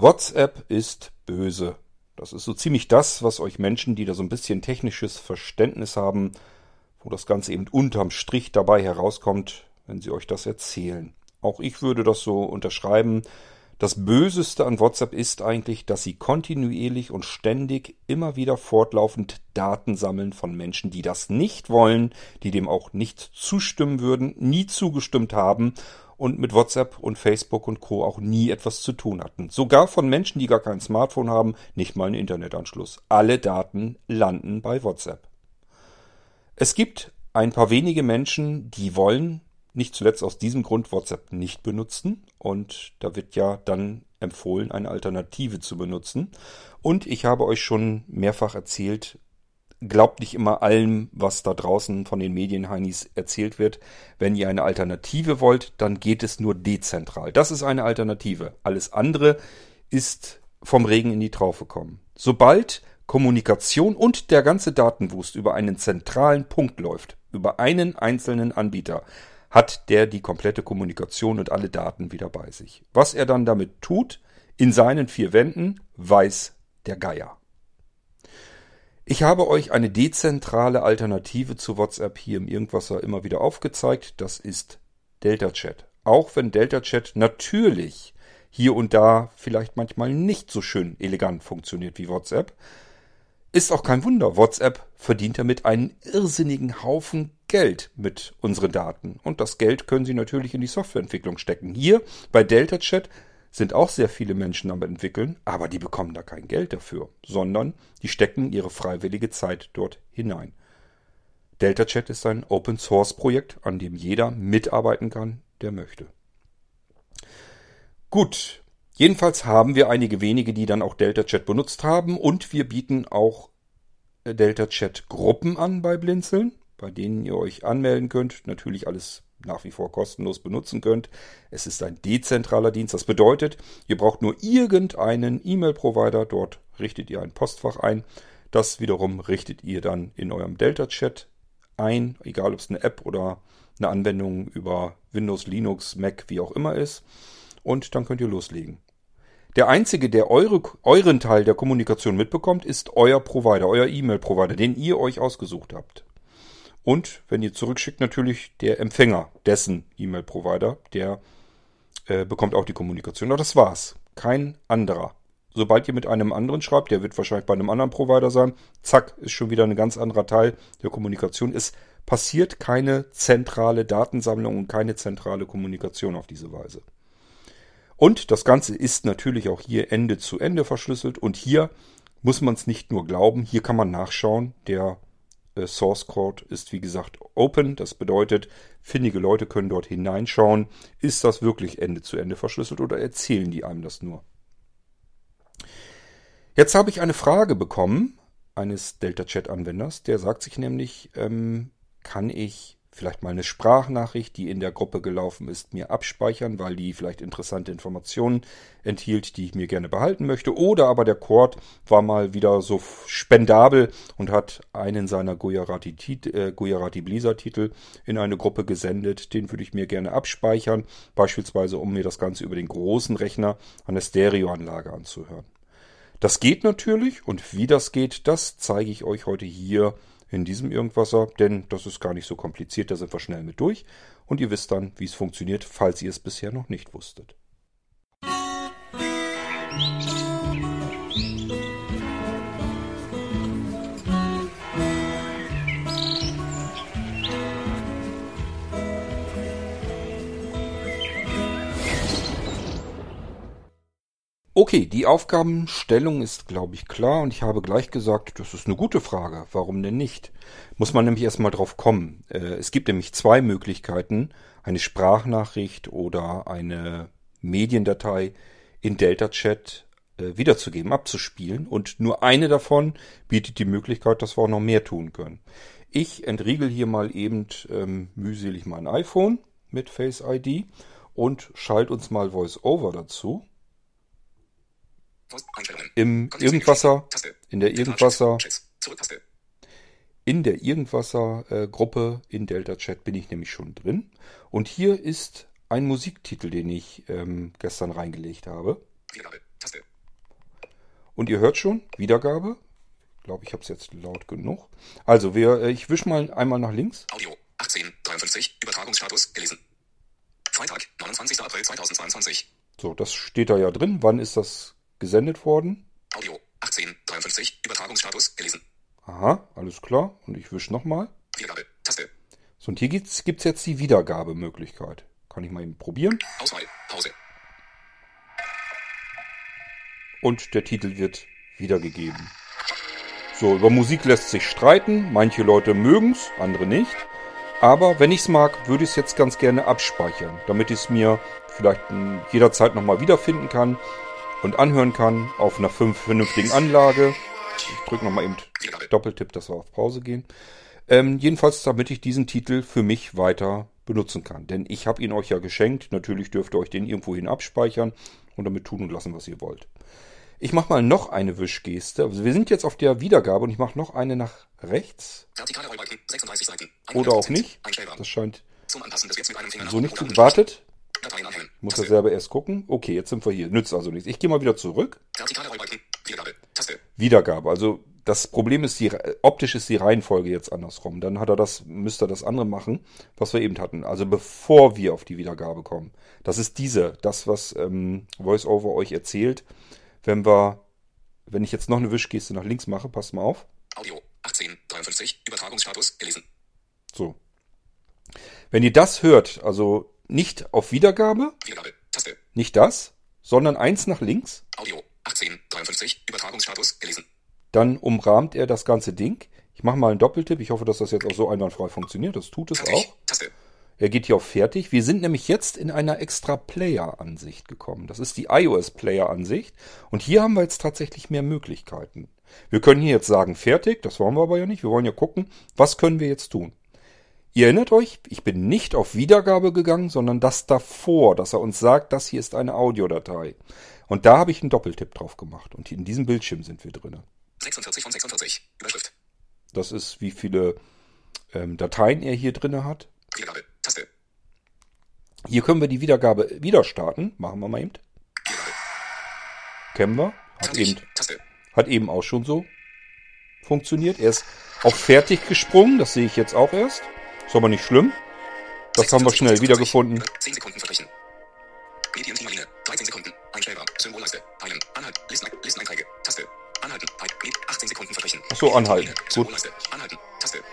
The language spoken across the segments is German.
WhatsApp ist böse. Das ist so ziemlich das, was euch Menschen, die da so ein bisschen technisches Verständnis haben, wo das Ganze eben unterm Strich dabei herauskommt, wenn sie euch das erzählen. Auch ich würde das so unterschreiben. Das Böseste an WhatsApp ist eigentlich, dass sie kontinuierlich und ständig immer wieder fortlaufend Daten sammeln von Menschen, die das nicht wollen, die dem auch nicht zustimmen würden, nie zugestimmt haben und mit WhatsApp und Facebook und Co. auch nie etwas zu tun hatten. Sogar von Menschen, die gar kein Smartphone haben, nicht mal einen Internetanschluss. Alle Daten landen bei WhatsApp. Es gibt ein paar wenige Menschen, die wollen nicht zuletzt aus diesem Grund WhatsApp nicht benutzen und da wird ja dann empfohlen, eine Alternative zu benutzen. Und ich habe euch schon mehrfach erzählt, glaubt nicht immer allem, was da draußen von den Medienheinis erzählt wird. Wenn ihr eine Alternative wollt, dann geht es nur dezentral. Das ist eine Alternative. Alles andere ist vom Regen in die Traufe kommen. Sobald Kommunikation und der ganze Datenwust über einen zentralen Punkt läuft, über einen einzelnen Anbieter, hat der die komplette Kommunikation und alle Daten wieder bei sich. Was er dann damit tut, in seinen vier Wänden, weiß der Geier. Ich habe euch eine dezentrale Alternative zu WhatsApp hier im Irgendwasser immer wieder aufgezeigt. Das ist Delta Chat. Auch wenn Delta Chat natürlich hier und da vielleicht manchmal nicht so schön elegant funktioniert wie WhatsApp, ist auch kein Wunder. WhatsApp verdient damit einen irrsinnigen Haufen Geld mit unseren Daten. Und das Geld können Sie natürlich in die Softwareentwicklung stecken. Hier bei Delta Chat sind auch sehr viele Menschen am entwickeln, aber die bekommen da kein Geld dafür, sondern die stecken ihre freiwillige Zeit dort hinein. Delta Chat ist ein Open Source Projekt, an dem jeder mitarbeiten kann, der möchte. Gut, jedenfalls haben wir einige wenige, die dann auch Delta Chat benutzt haben und wir bieten auch Delta Chat Gruppen an bei Blinzeln bei denen ihr euch anmelden könnt. Natürlich alles nach wie vor kostenlos benutzen könnt. Es ist ein dezentraler Dienst. Das bedeutet, ihr braucht nur irgendeinen E-Mail-Provider. Dort richtet ihr ein Postfach ein. Das wiederum richtet ihr dann in eurem Delta-Chat ein, egal ob es eine App oder eine Anwendung über Windows, Linux, Mac, wie auch immer ist. Und dann könnt ihr loslegen. Der einzige, der eure, euren Teil der Kommunikation mitbekommt, ist euer Provider, euer E-Mail-Provider, den ihr euch ausgesucht habt. Und wenn ihr zurückschickt, natürlich der Empfänger dessen E-Mail-Provider, der äh, bekommt auch die Kommunikation. Aber das war's. Kein anderer. Sobald ihr mit einem anderen schreibt, der wird wahrscheinlich bei einem anderen Provider sein, zack, ist schon wieder ein ganz anderer Teil der Kommunikation. Es passiert keine zentrale Datensammlung und keine zentrale Kommunikation auf diese Weise. Und das Ganze ist natürlich auch hier Ende zu Ende verschlüsselt und hier muss man es nicht nur glauben, hier kann man nachschauen. Der Source Code ist wie gesagt open. Das bedeutet, findige Leute können dort hineinschauen. Ist das wirklich Ende zu Ende verschlüsselt oder erzählen die einem das nur? Jetzt habe ich eine Frage bekommen eines Delta Chat Anwenders. Der sagt sich nämlich, ähm, kann ich vielleicht mal eine Sprachnachricht, die in der Gruppe gelaufen ist, mir abspeichern, weil die vielleicht interessante Informationen enthielt, die ich mir gerne behalten möchte. Oder aber der Cord war mal wieder so spendabel und hat einen seiner Gujarati, äh, Blizzard Titel in eine Gruppe gesendet. Den würde ich mir gerne abspeichern, beispielsweise um mir das Ganze über den großen Rechner an der Stereoanlage anzuhören. Das geht natürlich und wie das geht, das zeige ich euch heute hier in diesem Irgendwasser, denn das ist gar nicht so kompliziert, da sind wir schnell mit durch und ihr wisst dann, wie es funktioniert, falls ihr es bisher noch nicht wusstet. Musik Okay, die Aufgabenstellung ist, glaube ich, klar und ich habe gleich gesagt, das ist eine gute Frage. Warum denn nicht? Muss man nämlich erstmal drauf kommen. Äh, es gibt nämlich zwei Möglichkeiten, eine Sprachnachricht oder eine Mediendatei in Delta Chat äh, wiederzugeben, abzuspielen und nur eine davon bietet die Möglichkeit, dass wir auch noch mehr tun können. Ich entriegel hier mal eben ähm, mühselig mein iPhone mit Face ID und schalte uns mal VoiceOver dazu. Im Irgendwasser, in der Irgendwasser, in der Irgendwasser-Gruppe in Delta Chat bin ich nämlich schon drin. Und hier ist ein Musiktitel, den ich ähm, gestern reingelegt habe. Und ihr hört schon, Wiedergabe. Ich glaube, ich habe es jetzt laut genug. Also, wir, äh, ich wische mal einmal nach links. Audio 1853 Übertragungsstatus gelesen. Freitag, 29. April 2022. So, das steht da ja drin. Wann ist das gesendet worden? Audio 1853 Übertragungsstatus gelesen. Aha, alles klar. Und ich wische nochmal. Wiedergabe Taste. So, und hier gibt's gibt's jetzt die Wiedergabemöglichkeit. Kann ich mal eben probieren. Auswahl Pause. Und der Titel wird wiedergegeben. So, über Musik lässt sich streiten. Manche Leute mögen's, andere nicht. Aber wenn ich's mag, würde ich es jetzt ganz gerne abspeichern, damit ich es mir vielleicht jederzeit nochmal wiederfinden kann und anhören kann auf einer fünf- vernünftigen Anlage. Ich drücke nochmal eben Doppeltipp, dass wir auf Pause gehen. Ähm, jedenfalls, damit ich diesen Titel für mich weiter benutzen kann. Denn ich habe ihn euch ja geschenkt. Natürlich dürft ihr euch den irgendwohin abspeichern und damit tun und lassen, was ihr wollt. Ich mache mal noch eine Wischgeste. Also wir sind jetzt auf der Wiedergabe und ich mache noch eine nach rechts. Vertikale Rollbalken 36 Seiten. Oder auch 100%. nicht. Das scheint so nicht zu. unten. Muss ja selber erst gucken. Okay, jetzt sind wir hier. Nützt also nichts. Ich gehe mal wieder zurück. Wiedergabe. Wiedergabe. Also das Problem ist, die, optisch ist die Reihenfolge jetzt andersrum. Dann hat er das, müsste er das andere machen, was wir eben hatten. Also bevor wir auf die Wiedergabe kommen. Das ist diese, das, was ähm, VoiceOver euch erzählt. Wenn wir, wenn ich jetzt noch eine Wischgeste nach links mache, passt mal auf. Audio 1853 Übertragungsstatus gelesen. So. Wenn ihr das hört, also nicht auf Wiedergabe, Wiedergabe. Taste. nicht das, sondern eins nach links, Audio 1853 Übertragungsstatus gelesen. dann umrahmt er das ganze Ding. Ich mache mal einen Doppeltipp. Ich hoffe, dass das jetzt auch so einwandfrei funktioniert. Das tut es Fertig. auch. Taste. Er geht hier auf Fertig. Wir sind nämlich jetzt in einer extra Player-Ansicht gekommen. Das ist die iOS-Player-Ansicht. Und hier haben wir jetzt tatsächlich mehr Möglichkeiten. Wir können hier jetzt sagen Fertig. Das wollen wir aber ja nicht. Wir wollen ja gucken, was können wir jetzt tun. Ihr erinnert euch, ich bin nicht auf Wiedergabe gegangen, sondern das davor, dass er uns sagt, das hier ist eine Audiodatei. Und da habe ich einen Doppeltipp drauf gemacht. Und in diesem Bildschirm sind wir drinne. 46 von 46. Überschrift. Das ist, wie viele ähm, Dateien er hier drinne hat. Wiedergabe. Taste. Hier können wir die Wiedergabe wieder starten. Machen wir mal eben. Wiedergabe. Kennen wir. Hat eben, Taste. hat eben auch schon so funktioniert. Er ist auf fertig gesprungen. Das sehe ich jetzt auch erst. Ist aber nicht schlimm. Das haben wir 46 schnell von 46. wiedergefunden. 10 Sekunden verstrichen. Medienteamline. 13 Sekunden. Einstellbar. Symbolleiste. Teilen. Anhalten. Listen, Listeneinträge. Taste. Anhalten. Med. 18 Sekunden verstrichen. Ach so, anhalten. Gut. Anhalten. Taste. Dann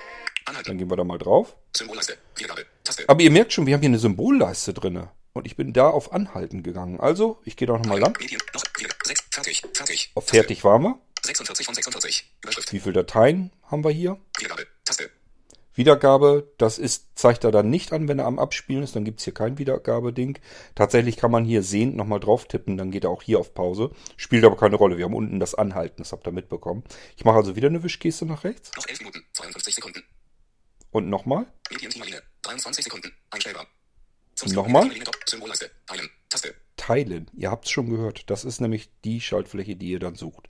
Anhalten. gehen wir da mal drauf. Symbolleiste. Wiedergabe. Taste. Aber ihr merkt schon, wir haben hier eine Symbolleiste drinne. Und ich bin da auf Anhalten gegangen. Also, ich gehe da nochmal lang. Medien. Noch. 6. Fertig. Fertig. Auf fertig waren wir. 46 von 46. Überschrift. Wie viele Dateien haben wir hier? Wiedergabe. Wiedergabe, das ist, zeigt er dann nicht an, wenn er am Abspielen ist, dann gibt's hier kein Wiedergabeding. Tatsächlich kann man hier sehend nochmal drauf tippen, dann geht er auch hier auf Pause. Spielt aber keine Rolle, wir haben unten das Anhalten, das habt ihr mitbekommen. Ich mache also wieder eine Wischgeste nach rechts Noch 11 Minuten. 52 Sekunden. und nochmal. Medienteamline. 23 Sekunden. Einstellbar. Zum Nochmal? Symbolleiste. Teilen. Taste. Teilen, ihr habt's schon gehört, das ist nämlich die Schaltfläche, die ihr dann sucht.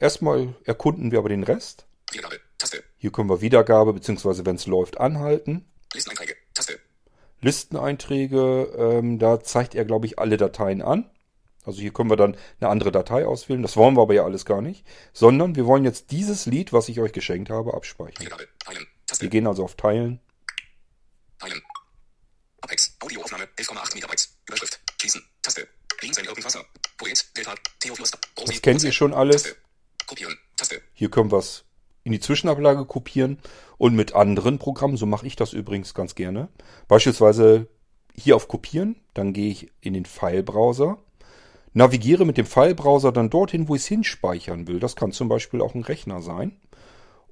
Erstmal erkunden wir aber den Rest. Wiedergabe. Hier können wir Wiedergabe, beziehungsweise wenn es läuft, anhalten. Listeneinträge. Taste. Listeneinträge, ähm, da zeigt er, glaube ich, alle Dateien an. Also hier können wir dann eine andere Datei auswählen. Das wollen wir aber ja alles gar nicht. Sondern wir wollen jetzt dieses Lied, was ich euch geschenkt habe, abspeichern. Wiedergabe. Teilen. Wir Taste. gehen also auf Teilen. Teilen. Apex. Audioaufnahme. 11,8 Megabytes. Überschrift. Schließen. Taste. Links in Irgendwasser. Poet. Delta. Theophilus. Rosi. Das kennt ihr schon alles. Kopieren. Taste. Hier können wir es in die Zwischenablage kopieren und mit anderen Programmen, so mache ich das übrigens ganz gerne. Beispielsweise hier auf Kopieren, dann gehe ich in den File-Browser, navigiere mit dem File-Browser dann dorthin, wo ich es hinspeichern will. Das kann zum Beispiel auch ein Rechner sein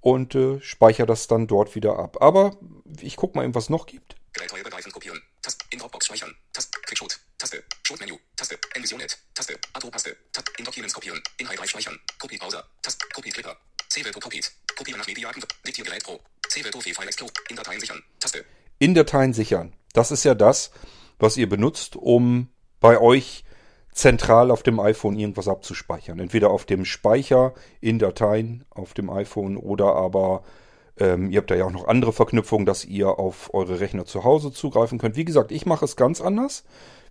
und äh, speichere das dann dort wieder ab. Aber ich gucke mal eben, was noch gibt. Taste. In Dropbox speichern. Taste. Quickshot. Taste. Shot-Menü. Taste. Envisionet. Taste. Ato-Paste. Taste. In Documents kopieren. Speichern. Copy Browser. Taste. Copy Clipper. C-Will to Copied. Kopieren nach Mediaten. Diktiergerät Pro. In Dateien sichern. Taste. in Dateien sichern. Das ist ja das, was ihr benutzt, um bei euch zentral auf dem iPhone irgendwas abzuspeichern. Entweder auf dem Speicher in Dateien auf dem iPhone oder aber ähm, ihr habt da ja auch noch andere Verknüpfungen, dass ihr auf eure Rechner zu Hause zugreifen könnt. Wie gesagt, ich mache es ganz anders.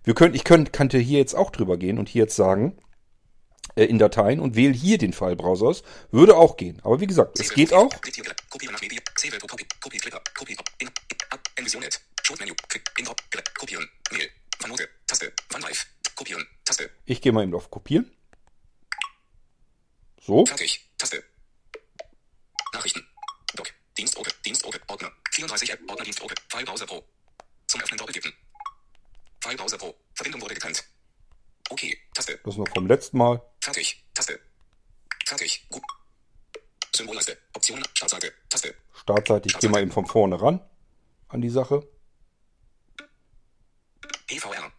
Wir können, ich könnt, könnte hier jetzt auch drüber gehen und hier jetzt sagen, äh, in Dateien und wähle hier den Filebrowser aus. Würde auch gehen. Aber wie gesagt, es geht auch. Ich gehe mal eben auf Kopieren. So. fertig, Taste. Nachrichten, Doc, Dienstdrucke, Dienstdrucke, Ordner, 34 App, Ordner Dienstdrucke, Filebrowser Pro. Zum Öffnen doppeltippen. Filebrowser Pro, Verbindung wurde getrennt. Okay, Taste, Das noch vom letzten Mal. Fertig, Taste. Fertig, gut. Symbolleiste, Option, Startseite, Taste, Startseite. Ich gehe mal eben von vorne ran an die Sache. PVR,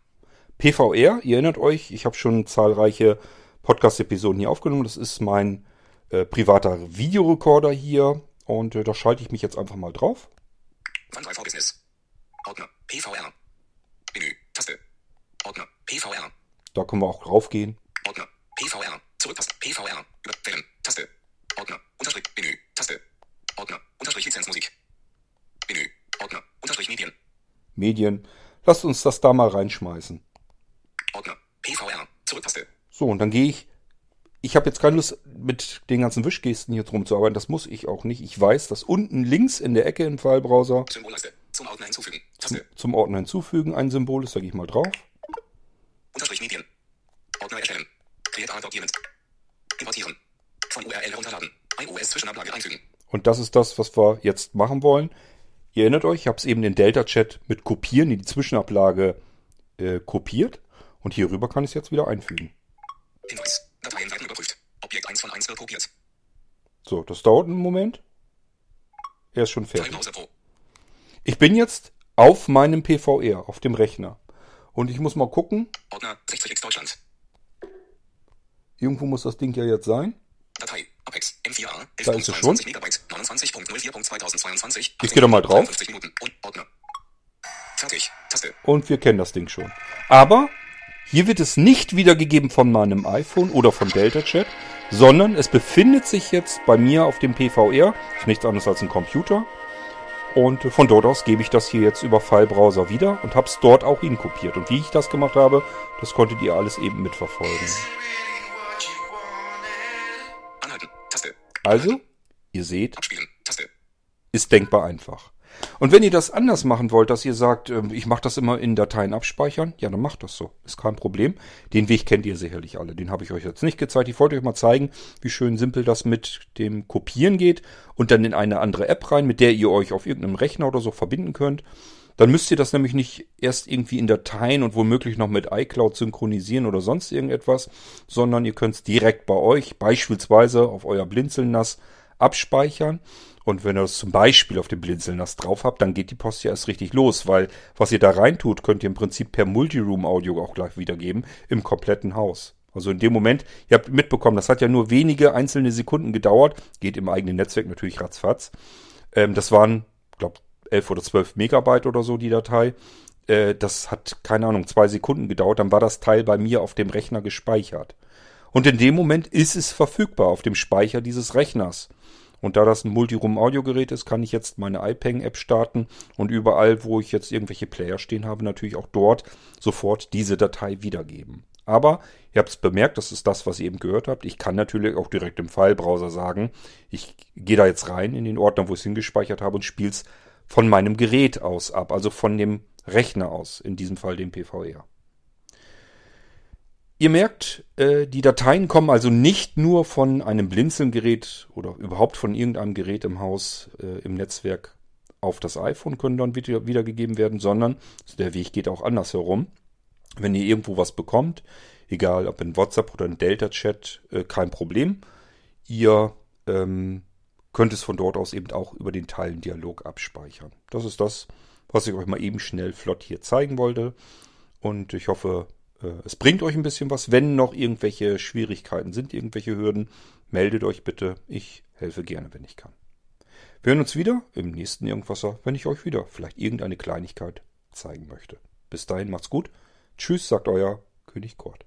PVR, ihr erinnert euch, ich habe schon zahlreiche Podcast-Episoden hier aufgenommen. Das ist mein äh, privater Videorekorder hier. Und äh, da schalte ich mich jetzt einfach mal drauf. OneDrive Business. Ordner, PVR. Menü, Taste. Ordner, PVR. Da können wir auch draufgehen. PVR. Zurücktaste, PVR. Überwählen, Taste. Ordner, Unterstrich, Menü, Taste. Ordner, Unterstrich Lizenzmusik. Menü, Ordner, Unterstrich Medien. Medien. Lasst uns das da mal reinschmeißen. Ordner, PVR. Zurücktaste. So, und dann gehe ich. Ich habe jetzt keine Lust, mit den ganzen Wischgesten hier drum zu arbeiten. Das muss ich auch nicht. Ich weiß, dass unten links in der Ecke im Filebrowser Symbolleiste. Zum Ordner hinzufügen. Taste. zum Ordner hinzufügen ein Symbol ist. Da gehe ich mal drauf. Unterstrich Medien. Ordner erstellen. Create a Document. Importieren. Von URL herunterladen. iOS Zwischenablage einfügen. Und das ist das, was wir jetzt machen wollen. Ihr erinnert euch, ich habe es eben den Delta-Chat mit Kopieren in die Zwischenablage äh, kopiert. Und hierüber kann ich es jetzt wieder einfügen. Hinweis. Dateien werden überprüft. Objekt 1 von 1 wird kopiert. So, das dauert einen Moment. Er ist schon fertig. Ich bin jetzt auf meinem PVR, auf dem Rechner. Und ich muss mal gucken. Ordner 60x Deutschland. Irgendwo muss das Ding ja jetzt sein. Datei Apex M4A Da ist es schon. 11.22 Megabyte 29.04.2022. Ich geh doch mal drauf. 53 Minuten und Ordner. Fertig. Taste. Und wir kennen das Ding schon. Aber hier wird es nicht wiedergegeben von meinem iPhone oder von Delta Chat, sondern es befindet sich jetzt bei mir auf dem PVR. Ist nichts anderes als ein Computer. Und von dort aus gebe ich das hier jetzt über Filebrowser wieder und habe es dort auch hinkopiert. Und wie ich das gemacht habe, das konntet ihr alles eben mitverfolgen. Also, ihr seht, ist denkbar einfach. Und wenn ihr das anders machen wollt, dass ihr sagt, ähm, ich mache das immer in Dateien abspeichern, ja, dann macht das so. Ist kein Problem. Den Weg kennt ihr sicherlich alle. Den habe ich euch jetzt nicht gezeigt. Ich wollte euch mal zeigen, wie schön simpel das mit dem Kopieren geht und dann in eine andere App rein, mit der ihr euch auf irgendeinem Rechner oder so verbinden könnt. Dann müsst ihr das nämlich nicht erst irgendwie in Dateien und womöglich noch mit iCloud synchronisieren oder sonst irgendetwas, sondern ihr könnt es direkt bei euch, beispielsweise auf euer Blinzeln-NAS, abspeichern. Und wenn ihr das zum Beispiel auf dem Blinzeln-NAS drauf habt, dann geht die Post ja erst richtig los, weil was ihr da reintut, könnt ihr im Prinzip per Multiroom-Audio auch gleich wiedergeben im kompletten Haus. Also in dem Moment, ihr habt mitbekommen, das hat ja nur wenige einzelne Sekunden gedauert, geht im eigenen Netzwerk natürlich ratzfatz. Ähm, das waren, glaube 11 oder 12 Megabyte oder so die Datei. Äh, das hat, keine Ahnung, zwei Sekunden gedauert, dann war das Teil bei mir auf dem Rechner gespeichert. Und in dem Moment ist es verfügbar auf dem Speicher dieses Rechners. Und da das ein Multiroom-Audiogerät ist, kann ich jetzt meine iPeng-App starten und überall, wo ich jetzt irgendwelche Player stehen habe, natürlich auch dort sofort diese Datei wiedergeben. Aber ihr habt es bemerkt, das ist das, was ihr eben gehört habt. Ich kann natürlich auch direkt im Filebrowser sagen, ich gehe da jetzt rein in den Ordner, wo ich es hingespeichert habe und spiele es von meinem Gerät aus ab, also von dem Rechner aus, in diesem Fall dem PVR. Ihr merkt, äh, die Dateien kommen also nicht nur von einem Blinzeln-Gerät oder überhaupt von irgendeinem Gerät im Haus, äh, im Netzwerk auf das iPhone können dann wieder, wiedergegeben werden, sondern der Weg geht auch andersherum. Wenn ihr irgendwo was bekommt, egal ob in WhatsApp oder in Delta-Chat, äh, kein Problem. Ihr ähm, könnt es von dort aus eben auch über den Teilendialog abspeichern. Das ist das, was ich euch mal eben schnell flott hier zeigen wollte. Und ich hoffe, äh, es bringt euch ein bisschen was. Wenn noch irgendwelche Schwierigkeiten sind, irgendwelche Hürden, meldet euch bitte. Ich helfe gerne, wenn ich kann. Wir hören uns wieder im nächsten Irgendwasser, wenn ich euch wieder vielleicht irgendeine Kleinigkeit zeigen möchte. Bis dahin macht's gut. Tschüss, sagt euer König Kurt.